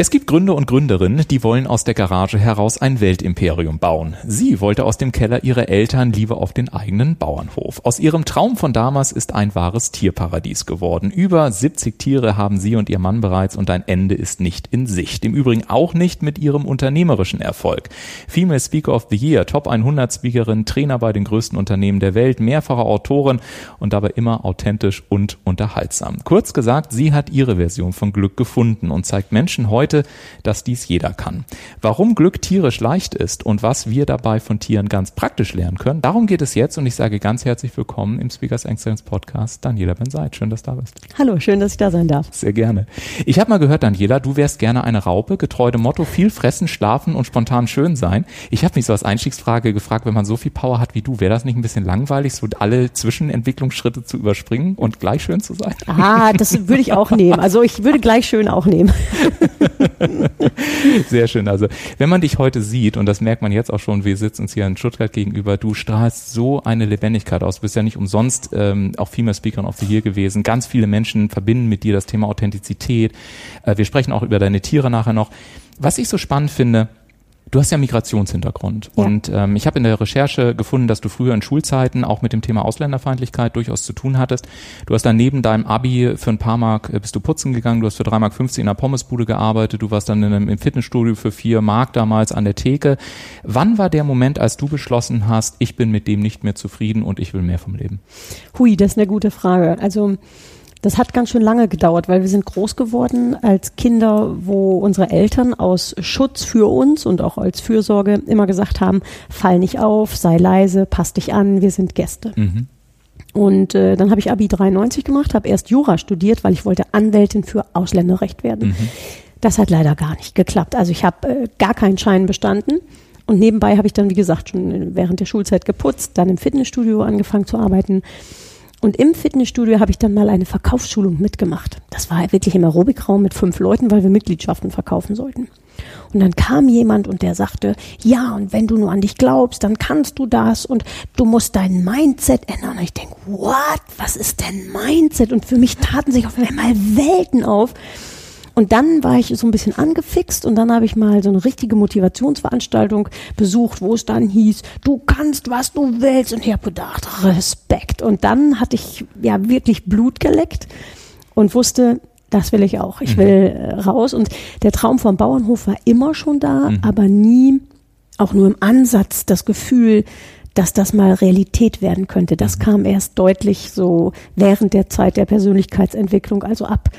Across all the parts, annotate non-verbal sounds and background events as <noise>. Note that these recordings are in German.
Es gibt Gründer und Gründerinnen, die wollen aus der Garage heraus ein Weltimperium bauen. Sie wollte aus dem Keller ihrer Eltern lieber auf den eigenen Bauernhof. Aus ihrem Traum von damals ist ein wahres Tierparadies geworden. Über 70 Tiere haben sie und ihr Mann bereits und ein Ende ist nicht in Sicht. Im Übrigen auch nicht mit ihrem unternehmerischen Erfolg. Female Speaker of the Year, Top 100 Speakerin, Trainer bei den größten Unternehmen der Welt, mehrfache Autorin und dabei immer authentisch und unterhaltsam. Kurz gesagt, sie hat ihre Version von Glück gefunden und zeigt Menschen heute, heute, dass dies jeder kann. Warum Glück tierisch leicht ist und was wir dabei von Tieren ganz praktisch lernen können, darum geht es jetzt und ich sage ganz herzlich willkommen im Speakers Excellence Podcast, Daniela Benseit. Schön, dass du da bist. Hallo, schön, dass ich da sein darf. Sehr gerne. Ich habe mal gehört, Daniela, du wärst gerne eine Raupe, getreu dem Motto viel fressen, schlafen und spontan schön sein. Ich habe mich so als Einstiegsfrage gefragt, wenn man so viel Power hat wie du, wäre das nicht ein bisschen langweilig, so alle Zwischenentwicklungsschritte zu überspringen und gleich schön zu sein? Ah, das würde ich auch nehmen. Also ich würde gleich schön auch nehmen. <laughs> <laughs> Sehr schön. Also, wenn man dich heute sieht, und das merkt man jetzt auch schon, wir sitzen uns hier in Stuttgart gegenüber, du strahlst so eine Lebendigkeit aus. Du bist ja nicht umsonst ähm, auch Female Speaker of the Year gewesen. Ganz viele Menschen verbinden mit dir das Thema Authentizität. Äh, wir sprechen auch über deine Tiere nachher noch. Was ich so spannend finde, Du hast ja Migrationshintergrund ja. und ähm, ich habe in der Recherche gefunden, dass du früher in Schulzeiten auch mit dem Thema Ausländerfeindlichkeit durchaus zu tun hattest. Du hast dann neben deinem Abi für ein paar Mark äh, bist du putzen gegangen, du hast für drei Mark 50 in einer Pommesbude gearbeitet, du warst dann in einem, im Fitnessstudio für vier Mark damals an der Theke. Wann war der Moment, als du beschlossen hast, ich bin mit dem nicht mehr zufrieden und ich will mehr vom Leben? Hui, das ist eine gute Frage. Also das hat ganz schön lange gedauert, weil wir sind groß geworden als Kinder, wo unsere Eltern aus Schutz für uns und auch als Fürsorge immer gesagt haben, fall nicht auf, sei leise, pass dich an, wir sind Gäste. Mhm. Und äh, dann habe ich Abi 93 gemacht, habe erst Jura studiert, weil ich wollte Anwältin für Ausländerrecht werden. Mhm. Das hat leider gar nicht geklappt. Also ich habe äh, gar keinen Schein bestanden. Und nebenbei habe ich dann, wie gesagt, schon während der Schulzeit geputzt, dann im Fitnessstudio angefangen zu arbeiten und im Fitnessstudio habe ich dann mal eine Verkaufsschulung mitgemacht. Das war wirklich im Aerobikraum mit fünf Leuten, weil wir Mitgliedschaften verkaufen sollten. Und dann kam jemand und der sagte, ja, und wenn du nur an dich glaubst, dann kannst du das und du musst dein Mindset ändern. Und ich denke, what? Was ist denn Mindset? Und für mich taten sich auf einmal Welten auf. Und dann war ich so ein bisschen angefixt und dann habe ich mal so eine richtige Motivationsveranstaltung besucht, wo es dann hieß, du kannst, was du willst. Und ich habe gedacht, Respekt. Und dann hatte ich ja wirklich Blut geleckt und wusste, das will ich auch. Ich mhm. will äh, raus. Und der Traum vom Bauernhof war immer schon da, mhm. aber nie auch nur im Ansatz das Gefühl, dass das mal Realität werden könnte. Das mhm. kam erst deutlich so während der Zeit der Persönlichkeitsentwicklung, also ab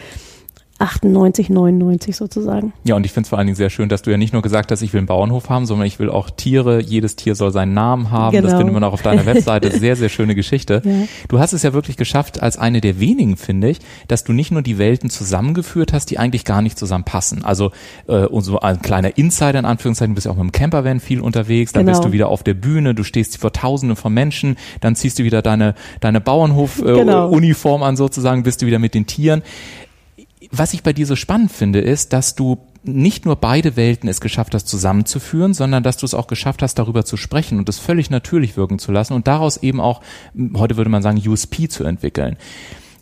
98, 99 sozusagen. Ja, und ich finde es vor allen Dingen sehr schön, dass du ja nicht nur gesagt hast, ich will einen Bauernhof haben, sondern ich will auch Tiere, jedes Tier soll seinen Namen haben. Genau. Das findet man auch auf deiner <laughs> Webseite. Sehr, sehr schöne Geschichte. Ja. Du hast es ja wirklich geschafft, als eine der wenigen, finde ich, dass du nicht nur die Welten zusammengeführt hast, die eigentlich gar nicht zusammenpassen. Also äh, und so ein kleiner Insider in Anführungszeichen, du bist ja auch mit dem Campervan viel unterwegs, dann genau. bist du wieder auf der Bühne, du stehst vor tausenden von Menschen, dann ziehst du wieder deine, deine Bauernhof-Uniform äh, genau. an sozusagen, bist du wieder mit den Tieren was ich bei dir so spannend finde, ist, dass du nicht nur beide Welten es geschafft hast zusammenzuführen, sondern dass du es auch geschafft hast, darüber zu sprechen und es völlig natürlich wirken zu lassen und daraus eben auch, heute würde man sagen, USP zu entwickeln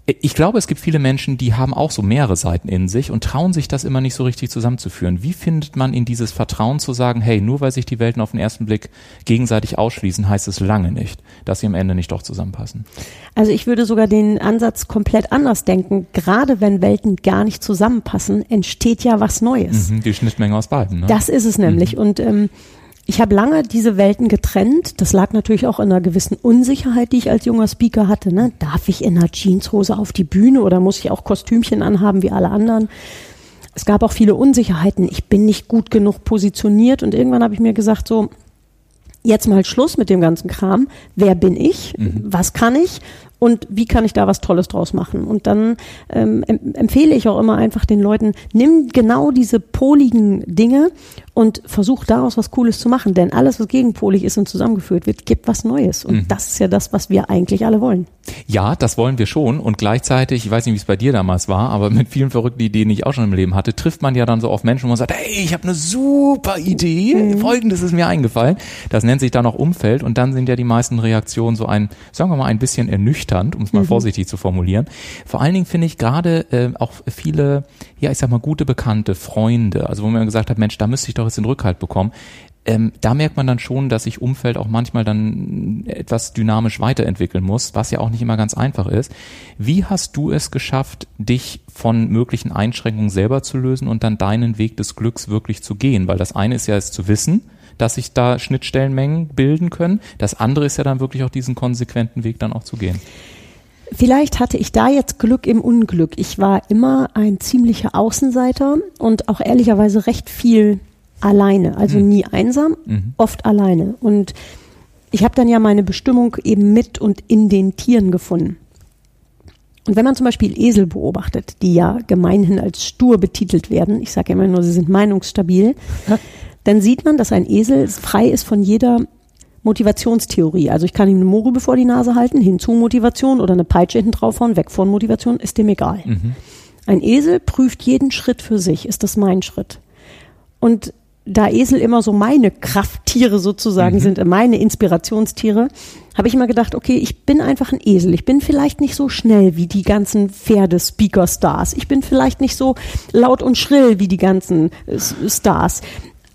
ich glaube, es gibt viele Menschen, die haben auch so mehrere Seiten in sich und trauen sich das immer nicht so richtig zusammenzuführen. Wie findet man in dieses Vertrauen zu sagen, hey, nur weil sich die Welten auf den ersten Blick gegenseitig ausschließen, heißt es lange nicht, dass sie am Ende nicht doch zusammenpassen? Also ich würde sogar den Ansatz komplett anders denken. Gerade wenn Welten gar nicht zusammenpassen, entsteht ja was Neues. Mhm, die Schnittmenge aus beiden. Ne? Das ist es nämlich. Mhm. Und ähm, ich habe lange diese Welten getrennt. Das lag natürlich auch in einer gewissen Unsicherheit, die ich als junger Speaker hatte. Ne? Darf ich in einer Jeanshose auf die Bühne oder muss ich auch Kostümchen anhaben wie alle anderen? Es gab auch viele Unsicherheiten. Ich bin nicht gut genug positioniert und irgendwann habe ich mir gesagt, so, jetzt mal Schluss mit dem ganzen Kram. Wer bin ich? Mhm. Was kann ich? Und wie kann ich da was Tolles draus machen? Und dann ähm, empfehle ich auch immer einfach den Leuten, nimm genau diese poligen Dinge und versuch daraus was Cooles zu machen. Denn alles, was gegenpolig ist und zusammengeführt wird, gibt was Neues. Und mhm. das ist ja das, was wir eigentlich alle wollen. Ja, das wollen wir schon. Und gleichzeitig, ich weiß nicht, wie es bei dir damals war, aber mit vielen verrückten Ideen, die ich auch schon im Leben hatte, trifft man ja dann so auf Menschen, man sagt, hey, ich habe eine super Idee, mhm. folgendes ist mir eingefallen. Das nennt sich dann auch Umfeld und dann sind ja die meisten Reaktionen so ein, sagen wir mal, ein bisschen ernüchternd, um es mal mhm. vorsichtig zu formulieren. Vor allen Dingen finde ich gerade äh, auch viele, ja, ich sag mal, gute Bekannte, Freunde, also wo man gesagt hat, Mensch, da müsste ich doch jetzt den Rückhalt bekommen. Ähm, da merkt man dann schon, dass sich Umfeld auch manchmal dann etwas dynamisch weiterentwickeln muss, was ja auch nicht immer ganz einfach ist. Wie hast du es geschafft, dich von möglichen Einschränkungen selber zu lösen und dann deinen Weg des Glücks wirklich zu gehen? Weil das eine ist ja es zu wissen, dass sich da Schnittstellenmengen bilden können. Das andere ist ja dann wirklich auch diesen konsequenten Weg dann auch zu gehen. Vielleicht hatte ich da jetzt Glück im Unglück. Ich war immer ein ziemlicher Außenseiter und auch ehrlicherweise recht viel alleine. Also mhm. nie einsam, mhm. oft alleine. Und ich habe dann ja meine Bestimmung eben mit und in den Tieren gefunden. Und wenn man zum Beispiel Esel beobachtet, die ja gemeinhin als stur betitelt werden, ich sage immer nur, sie sind meinungsstabil, dann sieht man, dass ein Esel frei ist von jeder Motivationstheorie. Also ich kann ihm eine Mohrrübe vor die Nase halten, hinzu Motivation oder eine Peitsche hinten draufhauen, weg von Motivation, ist dem egal. Mhm. Ein Esel prüft jeden Schritt für sich. Ist das mein Schritt? Und da Esel immer so meine Krafttiere sozusagen mhm. sind, meine Inspirationstiere, habe ich immer gedacht, okay, ich bin einfach ein Esel. Ich bin vielleicht nicht so schnell wie die ganzen Pferde-Speaker-Stars. Ich bin vielleicht nicht so laut und schrill wie die ganzen Stars.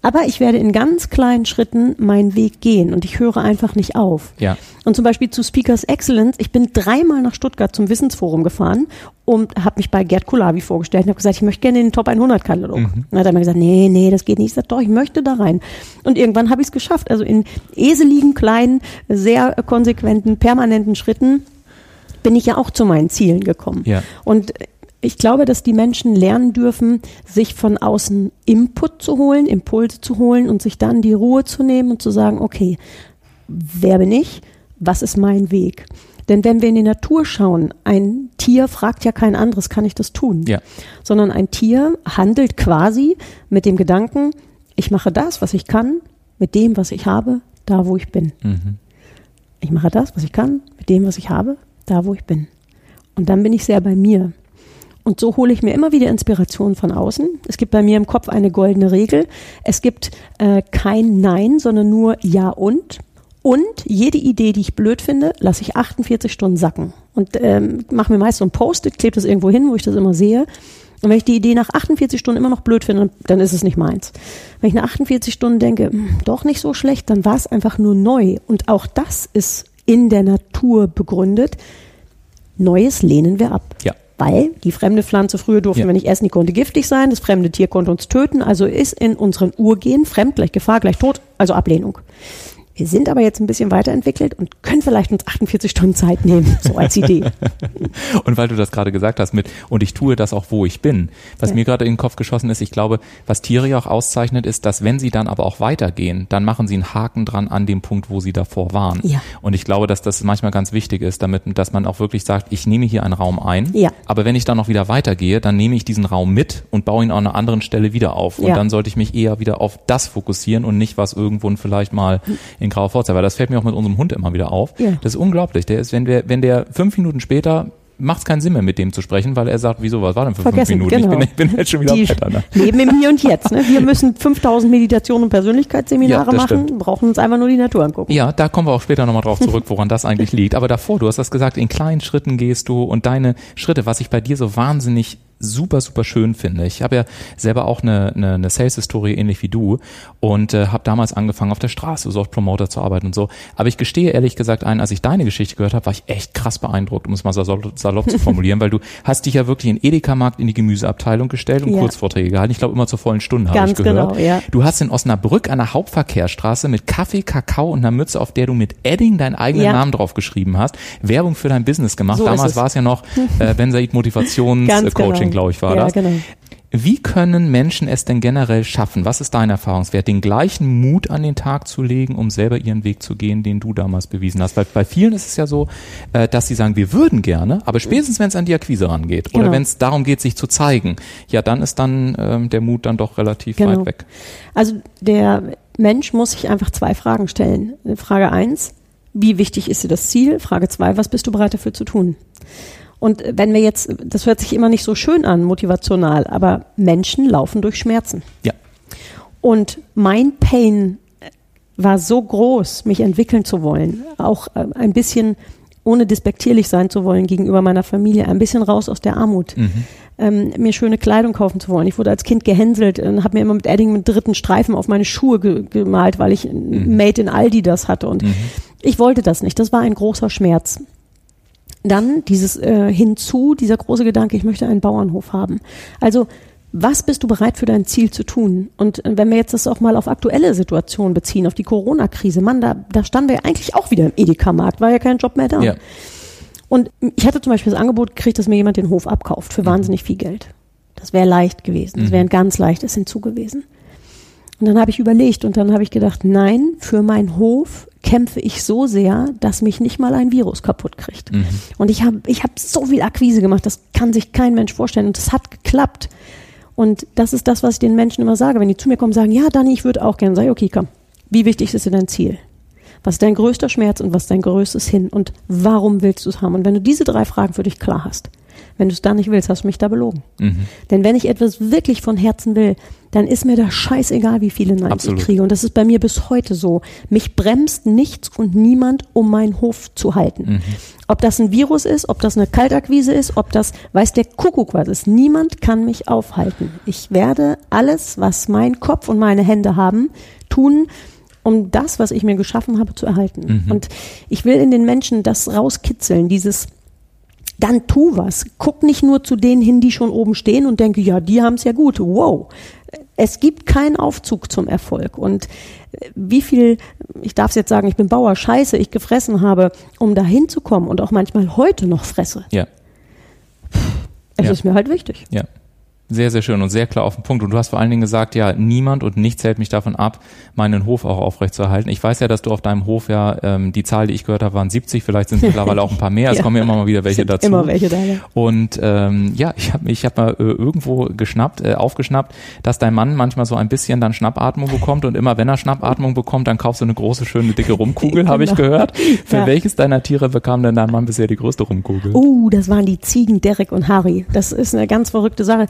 Aber ich werde in ganz kleinen Schritten meinen Weg gehen und ich höre einfach nicht auf. Ja. Und zum Beispiel zu Speakers Excellence, ich bin dreimal nach Stuttgart zum Wissensforum gefahren und habe mich bei Gerd Kulavi vorgestellt und habe gesagt, ich möchte gerne in den Top 100 Katalog. Mhm. Dann hat er mir gesagt, nee, nee, das geht nicht. Ich sagte, doch, ich möchte da rein. Und irgendwann habe ich es geschafft. Also in eseligen, kleinen, sehr konsequenten, permanenten Schritten bin ich ja auch zu meinen Zielen gekommen. Ja. Und ich glaube, dass die Menschen lernen dürfen, sich von außen Input zu holen, Impulse zu holen und sich dann die Ruhe zu nehmen und zu sagen, okay, wer bin ich? Was ist mein Weg? Denn wenn wir in die Natur schauen, ein Tier fragt ja kein anderes, kann ich das tun? Ja. Sondern ein Tier handelt quasi mit dem Gedanken, ich mache das, was ich kann, mit dem, was ich habe, da, wo ich bin. Mhm. Ich mache das, was ich kann, mit dem, was ich habe, da, wo ich bin. Und dann bin ich sehr bei mir. Und so hole ich mir immer wieder Inspiration von außen. Es gibt bei mir im Kopf eine goldene Regel. Es gibt äh, kein Nein, sondern nur Ja und. Und jede Idee, die ich blöd finde, lasse ich 48 Stunden sacken. Und ähm, mache mir meist so ein Post-it, klebe das irgendwo hin, wo ich das immer sehe. Und wenn ich die Idee nach 48 Stunden immer noch blöd finde, dann ist es nicht meins. Wenn ich nach 48 Stunden denke, hm, doch nicht so schlecht, dann war es einfach nur neu. Und auch das ist in der Natur begründet. Neues lehnen wir ab. Ja weil die fremde Pflanze früher durften ja. wir nicht essen, die konnte giftig sein, das fremde Tier konnte uns töten, also ist in unseren Urgehen fremd gleich Gefahr gleich Tod, also Ablehnung. Wir sind aber jetzt ein bisschen weiterentwickelt und können vielleicht uns 48 Stunden Zeit nehmen, so als Idee. <laughs> und weil du das gerade gesagt hast mit, und ich tue das auch, wo ich bin. Was ja. mir gerade in den Kopf geschossen ist, ich glaube, was Tiere ja auch auszeichnet, ist, dass wenn sie dann aber auch weitergehen, dann machen sie einen Haken dran an dem Punkt, wo sie davor waren. Ja. Und ich glaube, dass das manchmal ganz wichtig ist, damit, dass man auch wirklich sagt, ich nehme hier einen Raum ein, ja. aber wenn ich dann noch wieder weitergehe, dann nehme ich diesen Raum mit und baue ihn an einer anderen Stelle wieder auf. Und ja. dann sollte ich mich eher wieder auf das fokussieren und nicht, was irgendwo vielleicht mal in grauer Forza, weil das fällt mir auch mit unserem Hund immer wieder auf. Ja. Das ist unglaublich. Der ist, wenn wir, wenn der fünf Minuten später macht es keinen Sinn mehr, mit dem zu sprechen, weil er sagt, wieso, was war denn für Vergessen, fünf Minuten? Genau. Ich, bin, ich bin jetzt schon wieder Die weiter. Ne? leben im Hier und Jetzt. Ne? Wir müssen 5000 Meditationen und Persönlichkeitsseminare Ja, machen, stimmt. brauchen uns einfach nur die Natur angucken. Ja, da kommen wir auch später nochmal drauf <laughs> zurück, woran das eigentlich liegt. Aber davor, du hast das gesagt, in kleinen Schritten gehst du und deine Schritte, was ich bei dir so wahnsinnig super, super schön finde. Ich habe ja selber auch eine, eine, eine Sales-Historie ähnlich wie du und äh, habe damals angefangen auf der Straße so als Promoter zu arbeiten und so. Aber ich gestehe ehrlich gesagt ein, als ich deine Geschichte gehört habe, war ich echt krass beeindruckt, um es mal salopp, salopp zu <laughs> formulieren, weil du hast dich ja wirklich in Edeka-Markt in die Gemüseabteilung gestellt und ja. Kurzvorträge gehalten. Ich glaube immer zur vollen Stunde habe ich gehört. Genau, ja. Du hast in Osnabrück an der Hauptverkehrsstraße mit Kaffee, Kakao und einer Mütze, auf der du mit Edding deinen eigenen ja. Namen drauf geschrieben hast, Werbung für dein Business gemacht. So Damals war es ja noch äh, <laughs> Ben Said Motivationscoaching, genau. Glaube ich, war ja, das. Genau. Wie können Menschen es denn generell schaffen? Was ist dein Erfahrungswert, den gleichen Mut an den Tag zu legen, um selber ihren Weg zu gehen, den du damals bewiesen hast? Weil bei vielen ist es ja so, äh, dass sie sagen, wir würden gerne, aber spätestens wenn es an die Akquise rangeht genau. oder wenn es darum geht, sich zu zeigen, ja, dann ist dann ähm, der Mut dann doch relativ genau. weit weg. Also der Mensch muss sich einfach zwei Fragen stellen. Frage eins, wie wichtig ist dir das Ziel? Frage zwei, was bist du bereit dafür zu tun? Und wenn wir jetzt, das hört sich immer nicht so schön an, motivational, aber Menschen laufen durch Schmerzen. Ja. Und mein Pain war so groß, mich entwickeln zu wollen, auch äh, ein bisschen ohne despektierlich sein zu wollen gegenüber meiner Familie, ein bisschen raus aus der Armut, mhm. ähm, mir schöne Kleidung kaufen zu wollen. Ich wurde als Kind gehänselt und habe mir immer mit Edding mit dritten Streifen auf meine Schuhe ge gemalt, weil ich mhm. Made in Aldi das hatte und mhm. ich wollte das nicht. Das war ein großer Schmerz dann dieses äh, hinzu, dieser große Gedanke, ich möchte einen Bauernhof haben. Also was bist du bereit für dein Ziel zu tun? Und äh, wenn wir jetzt das auch mal auf aktuelle Situationen beziehen, auf die Corona-Krise, Mann, da, da standen wir ja eigentlich auch wieder im Edeka-Markt, war ja kein Job mehr da. Ja. Und ich hatte zum Beispiel das Angebot gekriegt, dass mir jemand den Hof abkauft für mhm. wahnsinnig viel Geld. Das wäre leicht gewesen. Das mhm. wäre ein ganz leichtes hinzu gewesen. Und dann habe ich überlegt und dann habe ich gedacht, nein, für meinen Hof kämpfe ich so sehr, dass mich nicht mal ein Virus kaputt kriegt. Mhm. Und ich habe ich hab so viel Akquise gemacht, das kann sich kein Mensch vorstellen. Und es hat geklappt. Und das ist das, was ich den Menschen immer sage. Wenn die zu mir kommen und sagen, ja, Dani, ich würde auch gerne, sage ich, okay, komm, wie wichtig ist dir dein Ziel? Was ist dein größter Schmerz und was ist dein größtes Hin? Und warum willst du es haben? Und wenn du diese drei Fragen für dich klar hast, wenn du es da nicht willst, hast du mich da belogen. Mhm. Denn wenn ich etwas wirklich von Herzen will, dann ist mir da scheißegal, wie viele Neins ich kriege. Und das ist bei mir bis heute so. Mich bremst nichts und niemand, um meinen Hof zu halten. Mhm. Ob das ein Virus ist, ob das eine Kaltakquise ist, ob das, weiß der Kuckuck was ist. Niemand kann mich aufhalten. Ich werde alles, was mein Kopf und meine Hände haben, tun, um das, was ich mir geschaffen habe, zu erhalten. Mhm. Und ich will in den Menschen das rauskitzeln, dieses dann tu was. Guck nicht nur zu denen hin, die schon oben stehen und denke, ja, die haben es ja gut. Wow. Es gibt keinen Aufzug zum Erfolg. Und äh, wie viel, ich darf es jetzt sagen, ich bin Bauer, Scheiße, ich gefressen habe, um da hinzukommen und auch manchmal heute noch fresse. Ja. Es ja. ist mir halt wichtig. Ja. Sehr, sehr schön und sehr klar auf den Punkt. Und du hast vor allen Dingen gesagt, ja, niemand und nichts hält mich davon ab, meinen Hof auch aufrechtzuerhalten. Ich weiß ja, dass du auf deinem Hof ja, ähm, die Zahl, die ich gehört habe, waren 70, vielleicht sind es <laughs> mittlerweile auch ein paar mehr. Es ja. kommen ja immer mal wieder welche dazu. Immer welche da. Ja. Und ähm, ja, ich habe ich hab mal äh, irgendwo geschnappt, äh, aufgeschnappt, dass dein Mann manchmal so ein bisschen dann Schnappatmung bekommt und immer wenn er Schnappatmung bekommt, dann kaufst du eine große, schöne, dicke Rumkugel, habe ich genau. gehört. Für ja. welches deiner Tiere bekam denn dein Mann bisher die größte Rumkugel? Uh, das waren die Ziegen Derek und Harry. Das ist eine ganz verrückte Sache.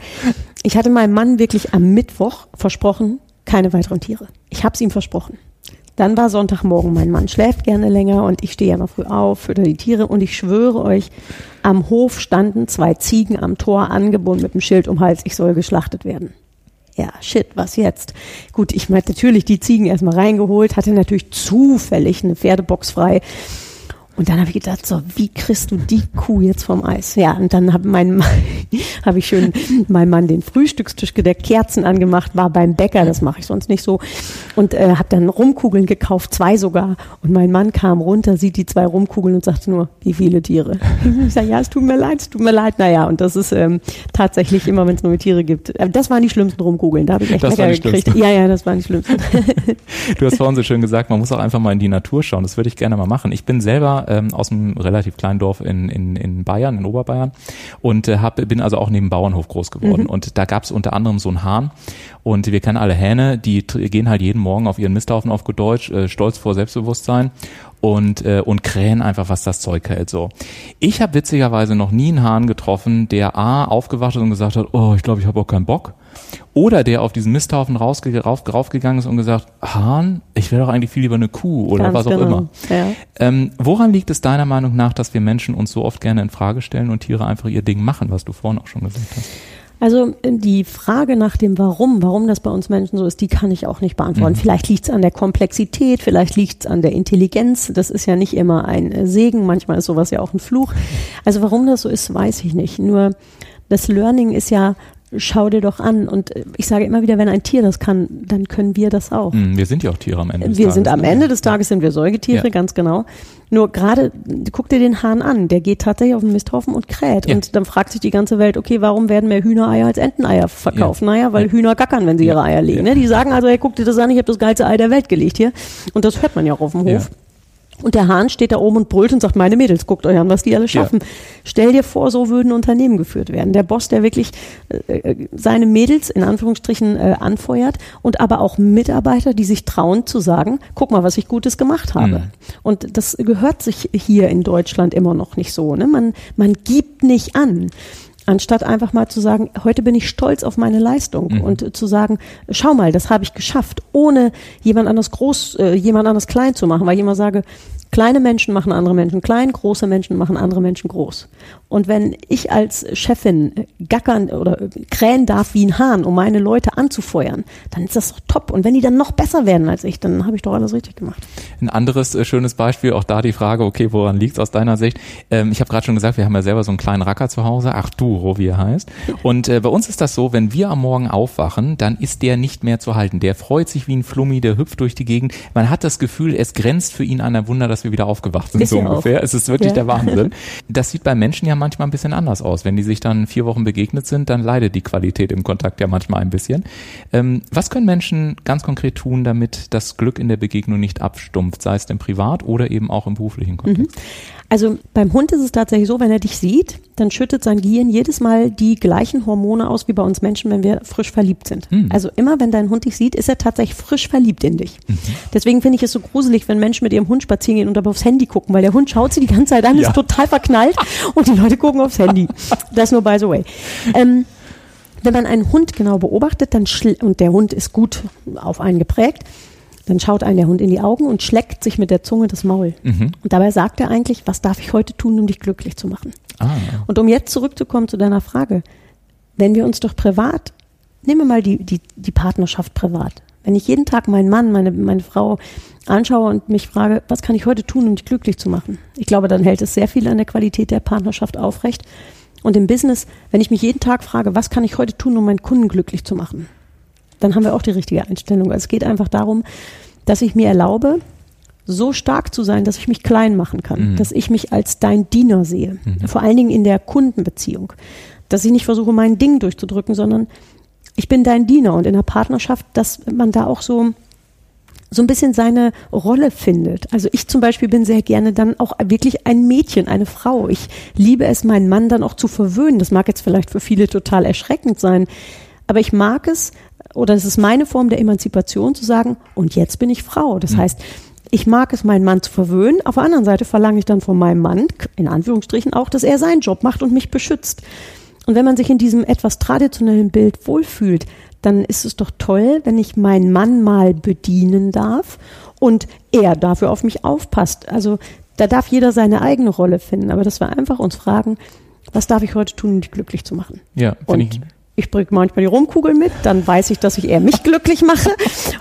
Ich hatte meinem Mann wirklich am Mittwoch versprochen, keine weiteren Tiere. Ich habe es ihm versprochen. Dann war Sonntagmorgen, mein Mann schläft gerne länger und ich stehe ja noch früh auf, fütter die Tiere und ich schwöre euch, am Hof standen zwei Ziegen am Tor angebunden mit dem Schild um Hals, ich soll geschlachtet werden. Ja, shit, was jetzt? Gut, ich meine natürlich die Ziegen erstmal reingeholt, hatte natürlich zufällig eine Pferdebox frei und dann habe ich gedacht, so, wie kriegst du die Kuh jetzt vom Eis? Ja, und dann habe mein <laughs> habe ich schön meinem Mann den Frühstückstisch gedeckt, Kerzen angemacht, war beim Bäcker, das mache ich sonst nicht so. Und äh, habe dann Rumkugeln gekauft, zwei sogar. Und mein Mann kam runter, sieht die zwei Rumkugeln und sagte nur, wie viele Tiere? <laughs> Ich sage, ja, es tut mir leid, es tut mir leid. Naja, und das ist ähm, tatsächlich immer, wenn es neue Tiere gibt. Äh, das waren die schlimmsten Rumkugeln, da habe ich echt das lecker gekriegt. Schlimmsten. Ja, ja, das waren die schlimmsten. <laughs> du hast vorhin so schön gesagt, man muss auch einfach mal in die Natur schauen. Das würde ich gerne mal machen. Ich bin selber ähm, aus einem relativ kleinen Dorf in, in, in Bayern, in Oberbayern und äh, hab, bin also auch neben Bauernhof groß geworden. Mhm. Und da gab es unter anderem so einen Hahn und wir kennen alle Hähne, die gehen halt jeden Morgen auf ihren Misthaufen auf Deutsch, äh, stolz vor Selbstbewusstsein und, äh, und krähen einfach, was das Zeug hält. So. Ich habe witzigerweise noch nie einen Hahn getroffen, der A aufgewacht ist und gesagt hat, oh, ich glaube, ich habe auch keinen Bock. Oder der auf diesen Misthaufen rausge rauf, raufgegangen ist und gesagt, Hahn, ich wäre doch eigentlich viel lieber eine Kuh oder Ganz was auch genau. immer. Ja. Ähm, woran liegt es deiner Meinung nach, dass wir Menschen uns so oft gerne in Frage stellen und Tiere einfach ihr Ding machen, was du vorhin auch schon gesagt hast? Also die Frage nach dem Warum, warum das bei uns Menschen so ist, die kann ich auch nicht beantworten. Mhm. Vielleicht liegt es an der Komplexität, vielleicht liegt es an der Intelligenz. Das ist ja nicht immer ein Segen, manchmal ist sowas ja auch ein Fluch. Also warum das so ist, weiß ich nicht. Nur das Learning ist ja schau dir doch an. Und ich sage immer wieder, wenn ein Tier das kann, dann können wir das auch. Mhm, wir sind ja auch Tiere am Ende des wir Tages. Wir sind am ne? Ende des Tages sind wir Säugetiere, ja. ganz genau. Nur gerade, guck dir den Hahn an, der geht tatsächlich auf den Misthaufen und kräht. Ja. Und dann fragt sich die ganze Welt, okay, warum werden mehr Hühnereier als Enteneier verkauft? Ja. Naja, weil Hühner gackern, wenn sie ihre Eier legen. Ne? Die sagen also, hey, guck dir das an, ich habe das geilste Ei der Welt gelegt hier. Und das hört man ja auch auf dem Hof. Und der Hahn steht da oben und brüllt und sagt, meine Mädels, guckt euch an, was die alle schaffen. Ja. Stell dir vor, so würden Unternehmen geführt werden. Der Boss, der wirklich äh, äh, seine Mädels in Anführungsstrichen äh, anfeuert und aber auch Mitarbeiter, die sich trauen zu sagen, guck mal, was ich Gutes gemacht habe. Mhm. Und das gehört sich hier in Deutschland immer noch nicht so. Ne? Man, man gibt nicht an anstatt einfach mal zu sagen, heute bin ich stolz auf meine Leistung mhm. und zu sagen, schau mal, das habe ich geschafft, ohne jemand anders groß, äh, jemand anders klein zu machen, weil ich immer sage, Kleine Menschen machen andere Menschen klein, große Menschen machen andere Menschen groß. Und wenn ich als Chefin gackern oder krähen darf wie ein Hahn, um meine Leute anzufeuern, dann ist das doch top. Und wenn die dann noch besser werden als ich, dann habe ich doch alles richtig gemacht. Ein anderes äh, schönes Beispiel, auch da die Frage, okay, woran liegt es aus deiner Sicht? Ähm, ich habe gerade schon gesagt, wir haben ja selber so einen kleinen Racker zu Hause, Arturo, wie er heißt. <laughs> Und äh, bei uns ist das so, wenn wir am Morgen aufwachen, dann ist der nicht mehr zu halten. Der freut sich wie ein Flummi, der hüpft durch die Gegend. Man hat das Gefühl, es grenzt für ihn an ein Wunder, dass wir wieder aufgewacht sind, ist so ungefähr. Auch. Es ist wirklich ja. der Wahnsinn. <laughs> Das sieht bei Menschen ja manchmal ein bisschen anders aus. Wenn die sich dann vier Wochen begegnet sind, dann leidet die Qualität im Kontakt ja manchmal ein bisschen. Ähm, was können Menschen ganz konkret tun, damit das Glück in der Begegnung nicht abstumpft, sei es denn privat oder eben auch im beruflichen Kontext? Mhm. Also beim Hund ist es tatsächlich so, wenn er dich sieht, dann schüttet sein Gehirn jedes Mal die gleichen Hormone aus wie bei uns Menschen, wenn wir frisch verliebt sind. Mhm. Also immer, wenn dein Hund dich sieht, ist er tatsächlich frisch verliebt in dich. Mhm. Deswegen finde ich es so gruselig, wenn Menschen mit ihrem Hund spazieren gehen und dabei aufs Handy gucken, weil der Hund schaut sie die ganze Zeit an, ja. ist total verknallt <laughs> und die Leute gucken aufs Handy. Das nur by the way. Ähm, wenn man einen Hund genau beobachtet, dann und der Hund ist gut auf einen geprägt, dann schaut ein der Hund in die Augen und schleckt sich mit der Zunge das Maul. Mhm. Und dabei sagt er eigentlich, was darf ich heute tun, um dich glücklich zu machen? Ah. Und um jetzt zurückzukommen zu deiner Frage, wenn wir uns doch privat, nehmen wir mal die, die, die Partnerschaft privat. Wenn ich jeden Tag meinen Mann, meine, meine Frau anschaue und mich frage, was kann ich heute tun, um dich glücklich zu machen? Ich glaube, dann hält es sehr viel an der Qualität der Partnerschaft aufrecht. Und im Business, wenn ich mich jeden Tag frage, was kann ich heute tun, um meinen Kunden glücklich zu machen? dann haben wir auch die richtige Einstellung. Also es geht einfach darum, dass ich mir erlaube, so stark zu sein, dass ich mich klein machen kann, mhm. dass ich mich als dein Diener sehe, mhm. vor allen Dingen in der Kundenbeziehung, dass ich nicht versuche, mein Ding durchzudrücken, sondern ich bin dein Diener und in der Partnerschaft, dass man da auch so so ein bisschen seine Rolle findet. Also ich zum Beispiel bin sehr gerne dann auch wirklich ein Mädchen, eine Frau. Ich liebe es, meinen Mann dann auch zu verwöhnen. Das mag jetzt vielleicht für viele total erschreckend sein, aber ich mag es, oder es ist meine Form der Emanzipation zu sagen, und jetzt bin ich Frau. Das mhm. heißt, ich mag es, meinen Mann zu verwöhnen. Auf der anderen Seite verlange ich dann von meinem Mann, in Anführungsstrichen auch, dass er seinen Job macht und mich beschützt. Und wenn man sich in diesem etwas traditionellen Bild wohlfühlt, dann ist es doch toll, wenn ich meinen Mann mal bedienen darf und er dafür auf mich aufpasst. Also da darf jeder seine eigene Rolle finden, aber dass wir einfach uns fragen, was darf ich heute tun, um dich glücklich zu machen? Ja, finde ich ich bringe manchmal die Rumkugel mit, dann weiß ich, dass ich eher mich glücklich mache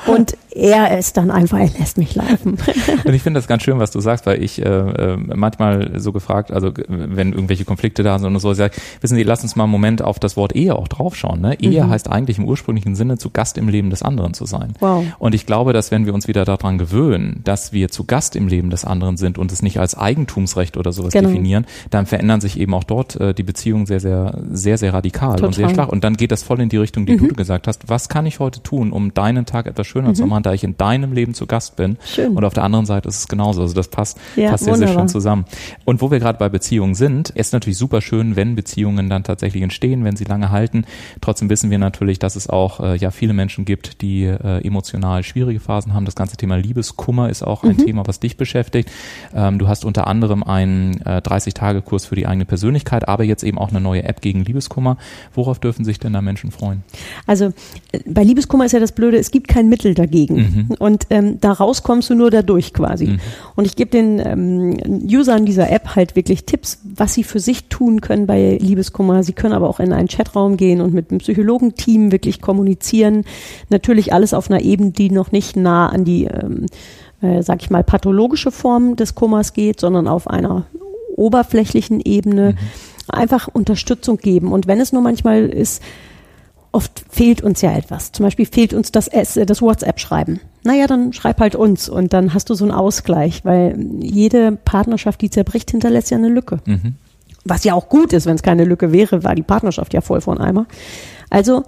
und er ist dann einfach, er lässt mich laufen. <laughs> Und ich finde das ganz schön, was du sagst, weil ich äh, äh, manchmal so gefragt, also wenn irgendwelche Konflikte da sind und so, ich sage, wissen Sie, lass uns mal einen Moment auf das Wort Ehe auch draufschauen. Ne? Ehe mhm. heißt eigentlich im ursprünglichen Sinne, zu Gast im Leben des anderen zu sein. Wow. Und ich glaube, dass wenn wir uns wieder daran gewöhnen, dass wir zu Gast im Leben des anderen sind und es nicht als Eigentumsrecht oder sowas genau. definieren, dann verändern sich eben auch dort äh, die Beziehungen sehr, sehr, sehr, sehr radikal Total. und sehr stark. Und dann geht das voll in die Richtung, die mhm. du gesagt hast. Was kann ich heute tun, um deinen Tag etwas schöner mhm. zu machen? da ich in deinem Leben zu Gast bin. Schön. Und auf der anderen Seite ist es genauso. Also das passt, ja, passt sehr, sehr schön zusammen. Und wo wir gerade bei Beziehungen sind, ist natürlich super schön, wenn Beziehungen dann tatsächlich entstehen, wenn sie lange halten. Trotzdem wissen wir natürlich, dass es auch äh, ja viele Menschen gibt, die äh, emotional schwierige Phasen haben. Das ganze Thema Liebeskummer ist auch ein mhm. Thema, was dich beschäftigt. Ähm, du hast unter anderem einen äh, 30-Tage-Kurs für die eigene Persönlichkeit, aber jetzt eben auch eine neue App gegen Liebeskummer. Worauf dürfen sich denn da Menschen freuen? Also äh, bei Liebeskummer ist ja das Blöde, es gibt kein Mittel Mittel dagegen. Mhm. Und ähm, daraus kommst du nur dadurch quasi. Mhm. Und ich gebe den ähm, Usern dieser App halt wirklich Tipps, was sie für sich tun können bei Liebeskummer. Sie können aber auch in einen Chatraum gehen und mit einem Psychologenteam wirklich kommunizieren. Natürlich alles auf einer Ebene, die noch nicht nah an die, ähm, äh, sag ich mal, pathologische Form des Kummers geht, sondern auf einer oberflächlichen Ebene. Mhm. Einfach Unterstützung geben. Und wenn es nur manchmal ist, oft fehlt uns ja etwas. Zum Beispiel fehlt uns das, das WhatsApp-Schreiben. Naja, dann schreib halt uns und dann hast du so einen Ausgleich, weil jede Partnerschaft, die zerbricht, hinterlässt ja eine Lücke. Mhm. Was ja auch gut ist, wenn es keine Lücke wäre, war die Partnerschaft ja voll von Eimer. Also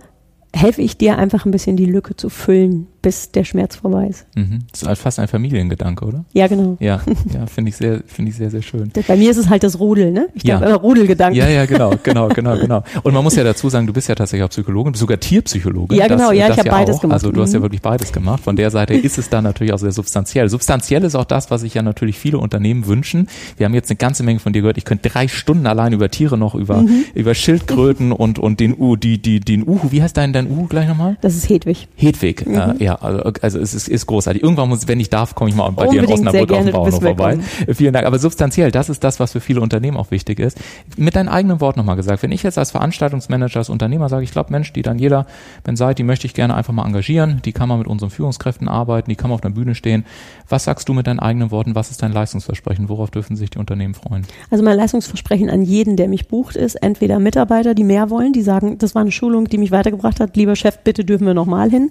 helfe ich dir einfach ein bisschen die Lücke zu füllen, bis der Schmerz vorbei ist. Mhm. Das ist halt fast ein Familiengedanke, oder? Ja, genau. Ja, <laughs> ja finde ich sehr, finde ich sehr, sehr schön. Bei mir ist es halt das Rudel, ne? Ich ja. denke, Rudelgedanke. Ja, ja, genau, genau, genau, genau. Und man muss ja dazu sagen, du bist ja tatsächlich auch Psychologin, sogar Tierpsychologin. Ja, genau, das, ja, ich habe ja beides auch. gemacht. Also du hast ja mhm. wirklich beides gemacht. Von der Seite ist es dann natürlich auch sehr substanziell. Substanziell ist auch das, was sich ja natürlich viele Unternehmen wünschen. Wir haben jetzt eine ganze Menge von dir gehört. Ich könnte drei Stunden allein über Tiere noch, über, mhm. über Schildkröten und, und den U, die, die, den Uhu. Wie heißt dein, dein Uhu gleich nochmal? Das ist Hedwig. Hedwig, mhm. äh, ja, also, also es ist, ist großartig. Irgendwann muss, wenn ich darf, komme ich mal bei Unbedingt, dir in Osnabrück auf dem Bauernhof vorbei. Vielen Dank. Aber substanziell, das ist das, was für viele Unternehmen auch wichtig ist. Mit deinem eigenen Wort nochmal gesagt, wenn ich jetzt als Veranstaltungsmanager, als Unternehmer sage, ich glaube, Mensch, die dann jeder, wenn seid, die möchte ich gerne einfach mal engagieren, die kann man mit unseren Führungskräften arbeiten, die kann man auf der Bühne stehen. Was sagst du mit deinen eigenen Worten? Was ist dein Leistungsversprechen? Worauf dürfen sich die Unternehmen freuen? Also mein Leistungsversprechen an jeden, der mich bucht, ist entweder Mitarbeiter, die mehr wollen, die sagen, das war eine Schulung, die mich weitergebracht hat, lieber Chef, bitte dürfen wir nochmal hin.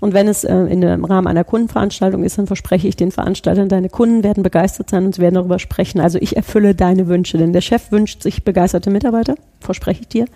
Und wenn es äh, in dem Rahmen einer Kundenveranstaltung ist, dann verspreche ich den Veranstaltern, deine Kunden werden begeistert sein und sie werden darüber sprechen. Also ich erfülle deine Wünsche, denn der Chef wünscht sich begeisterte Mitarbeiter, verspreche ich dir.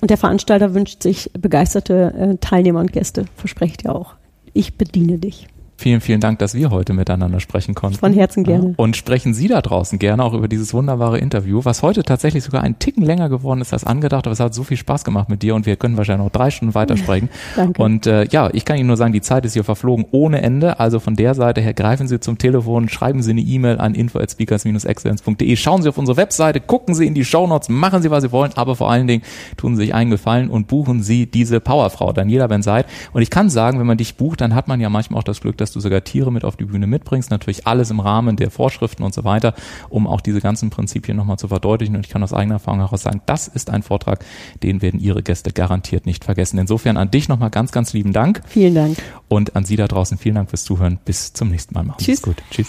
Und der Veranstalter wünscht sich begeisterte äh, Teilnehmer und Gäste, verspreche ich dir auch. Ich bediene dich. Vielen, vielen Dank, dass wir heute miteinander sprechen konnten. Von Herzen gerne. Und sprechen Sie da draußen gerne auch über dieses wunderbare Interview, was heute tatsächlich sogar ein Ticken länger geworden ist als angedacht, aber es hat so viel Spaß gemacht mit dir und wir können wahrscheinlich noch drei Stunden weitersprechen. <laughs> Danke. Und äh, ja, ich kann Ihnen nur sagen, die Zeit ist hier verflogen ohne Ende. Also von der Seite her greifen Sie zum Telefon, schreiben Sie eine E-Mail an info@speakers-excellence.de, schauen Sie auf unsere Webseite, gucken Sie in die Shownotes, machen Sie, was Sie wollen, aber vor allen Dingen tun Sie sich einen Gefallen und buchen Sie diese Powerfrau, Daniela Benzeit. Und ich kann sagen, wenn man dich bucht, dann hat man ja manchmal auch das Glück, dass du sogar Tiere mit auf die Bühne mitbringst. Natürlich alles im Rahmen der Vorschriften und so weiter, um auch diese ganzen Prinzipien nochmal zu verdeutlichen. Und ich kann aus eigener Erfahrung heraus sagen, das ist ein Vortrag, den werden Ihre Gäste garantiert nicht vergessen. Insofern an dich nochmal ganz, ganz lieben Dank. Vielen Dank. Und an Sie da draußen vielen Dank fürs Zuhören. Bis zum nächsten Mal. Machen Tschüss. gut. Tschüss.